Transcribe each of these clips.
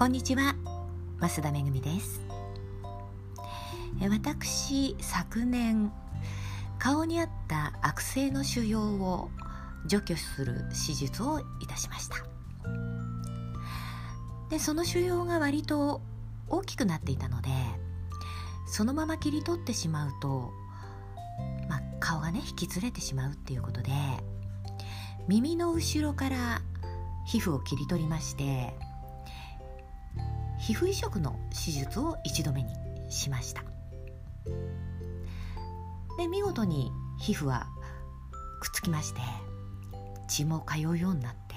こんにちは。増田めぐみです。私昨年顔にあった悪性の腫瘍を除去する手術をいたしました。でその腫瘍が割と大きくなっていたのでそのまま切り取ってしまうと、まあ、顔がね引きずれてしまうっていうことで耳の後ろから皮膚を切り取りまして皮膚移植の手術を一度目にしました。で見事に皮膚はくっつきまして血も通うようになって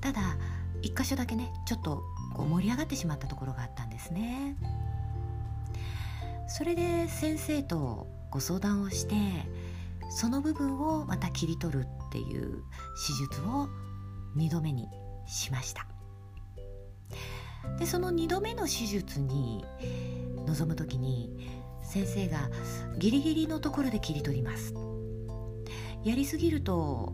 ただ一箇所だけねちょっとこう盛り上がってしまったところがあったんですね。それで先生とご相談をしてその部分をまた切り取るっていう手術を2度目にしました。でその2度目の手術に臨む時に先生がギリギリのところで切り取ります。やりすぎると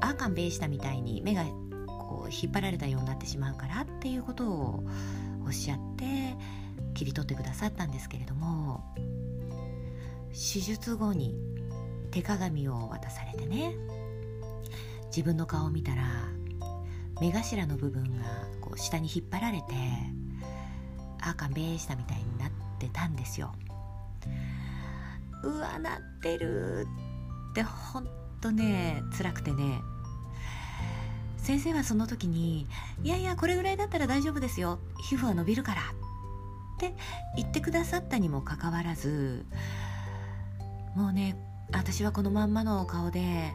アーカンベイしたみたいに目がこう引っ張られたようになってしまうからっていうことをおっしゃって切り取ってくださったんですけれども手術後に手鏡を渡されてね自分の顔を見たら目頭の部分がこう下に引っ張られてあかんべーしたみたいになってたんですよ。うわなってるってほんとね辛くてね。先生はその時に「いやいやこれぐらいだったら大丈夫ですよ。皮膚は伸びるから」って言ってくださったにもかかわらずもうね私はこのまんまの顔で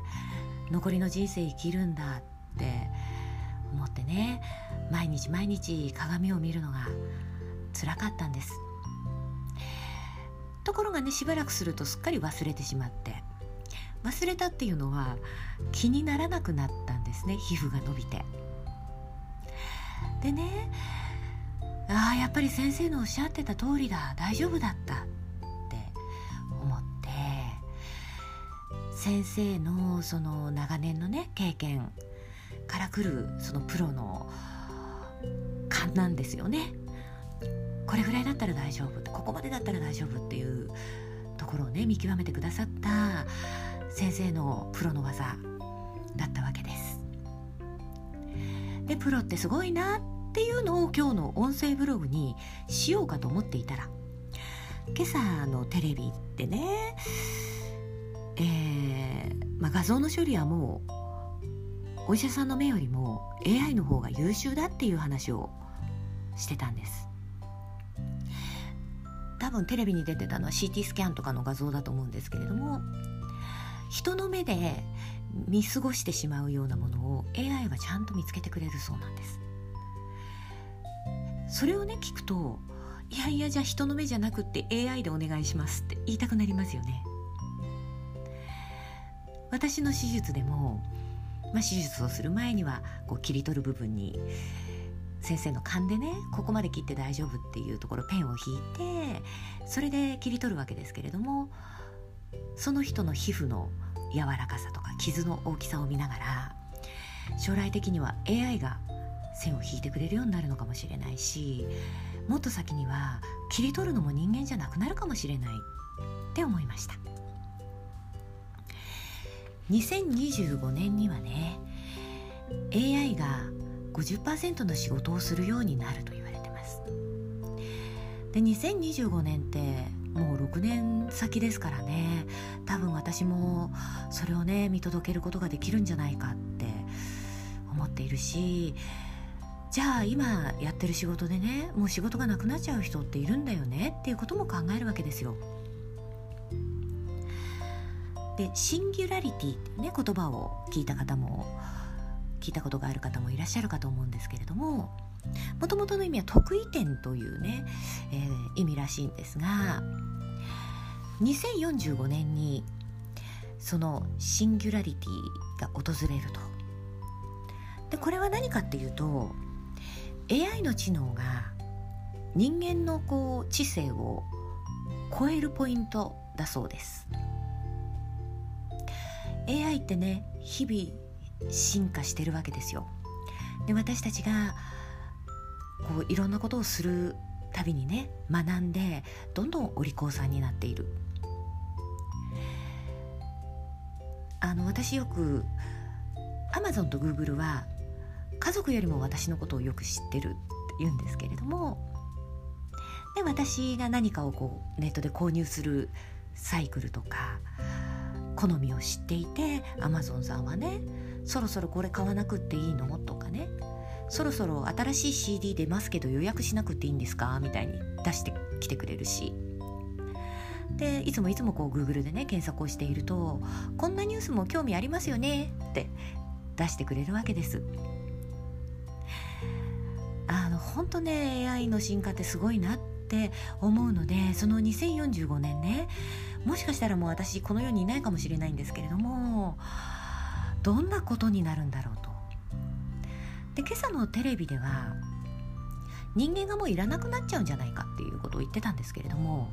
残りの人生生きるんだって思ってね毎日毎日鏡を見るのが辛かったんです。ところがねしばらくするとすっかり忘れてしまって。忘れたっていうのは気にならなくなったんですね皮膚が伸びて。でねああやっぱり先生のおっしゃってた通りだ大丈夫だったって思って先生のその長年のね経験からくるそのプロの勘なんですよね。これぐらいだったら大丈夫。ここまでだったら大丈夫っていうところをね見極めてくださった先生のプロの技だったわけです。でプロってすごいなっていうのを今日の音声ブログにしようかと思っていたら今朝のテレビってねえーまあ、画像の処理はもうお医者さんの目よりも AI の方が優秀だっていう話をしてたんです。多分テレビに出てたのは CT スキャンとかの画像だと思うんですけれども人の目で見過ごしてしまうようなものを AI はちゃんと見つけてくれるそうなんです。それをね聞くといやいやじゃあ人の目じゃなくって AI でお願いしますって言いたくなりますよね。私の手術でも、まあ、手術をする前にはこう切り取る部分に先生の勘でねここまで切って大丈夫っていうところペンを引いてそれで切り取るわけですけれどもその人の皮膚の柔らかさとか傷の大きさを見ながら将来的には AI が線を引いてくれるようになるのかもしれないしもっと先には切り取るのも人間じゃなくなるかもしれないって思いました。2025年にはね AI が50%の仕事をするようになると言われてますで2025年ってもう6年先ですからね多分私もそれをね見届けることができるんじゃないかって思っているしじゃあ今やってる仕事でねもう仕事がなくなっちゃう人っているんだよねっていうことも考えるわけですよ。でシンギュラリティってね言葉を聞いた方も聞いたことがある方もいらっしゃるかと思うんですけれどももともとの意味は得意点というね、えー、意味らしいんですが2045年にそのシンギュラリティが訪れると。でこれは何かっていうと AI の知能が人間のこう知性を超えるポイントだそうです。AI ってね日々進化してるわけですよ。で私たちがこういろんなことをするたびにね学んでどんどんお利口さんになっている。あの私よくアマゾンとグーグルは家族よりも私のことをよく知ってるって言うんですけれどもで私が何かをこうネットで購入するサイクルとか好みを知っていてアマゾンさんはねそろそろこれ買わなくっていいの？とかね。そろそろ新しい CD 出ますけど予約しなくていいんですか？みたいに出してきてくれるし。でいつもいつもこう Google でね検索をしているとこんなニュースも興味ありますよね？って出してくれるわけです。あの本当ね AI の進化ってすごいなって思うのでその2045年ねもしかしたらもう私この世にいないかもしれないんですけれどもどんなことになるんだろうとで今朝のテレビでは人間がもういらなくなっちゃうんじゃないかっていうことを言ってたんですけれども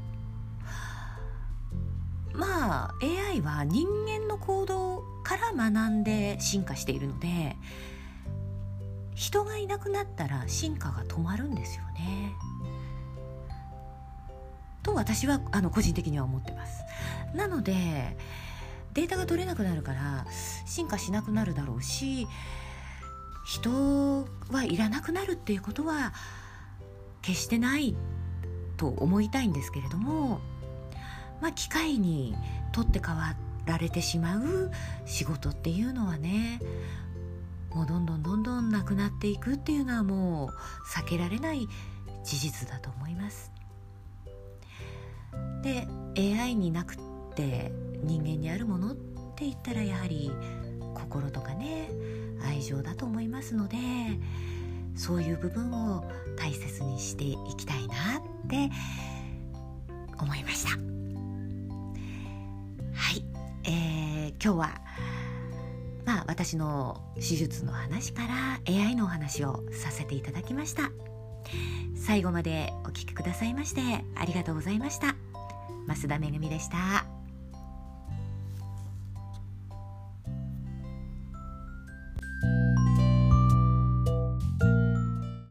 まあ AI は人間の行動から学んで進化しているので人がいなくなったら進化が止まるんですよね。と私はあの個人的には思ってます。なのでデータが取れなくなるから進化しなくなるだろうし人はいらなくなるっていうことは決してないと思いたいんですけれどもまあ機械に取って代わられてしまう仕事っていうのはねもうどんどんどんどんなくなっていくっていうのはもう避けられない事実だと思います。で AI になくって人間にあるものって言ったらやはり心とかね愛情だと思いますのでそういう部分を大切にしていきたいなって思いました。はい、えー、今日はまあ私の手術の話から AI のお話をさせていただきました。最後までお聴きくださいましてありがとうございました。増田めぐみでした。